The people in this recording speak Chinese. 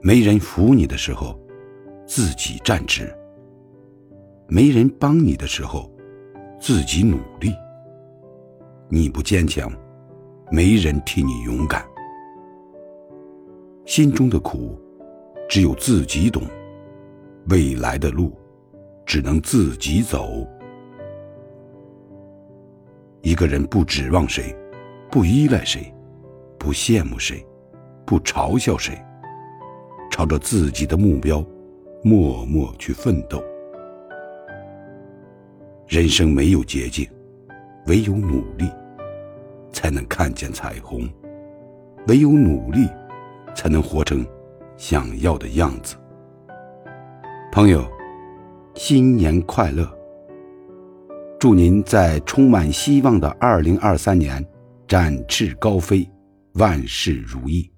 没人扶你的时候，自己站直；没人帮你的时候，自己努力。你不坚强，没人替你勇敢。心中的苦，只有自己懂；未来的路，只能自己走。一个人不指望谁，不依赖谁，不羡慕谁，不嘲笑谁。朝着自己的目标，默默去奋斗。人生没有捷径，唯有努力，才能看见彩虹；唯有努力，才能活成想要的样子。朋友，新年快乐！祝您在充满希望的二零二三年展翅高飞，万事如意。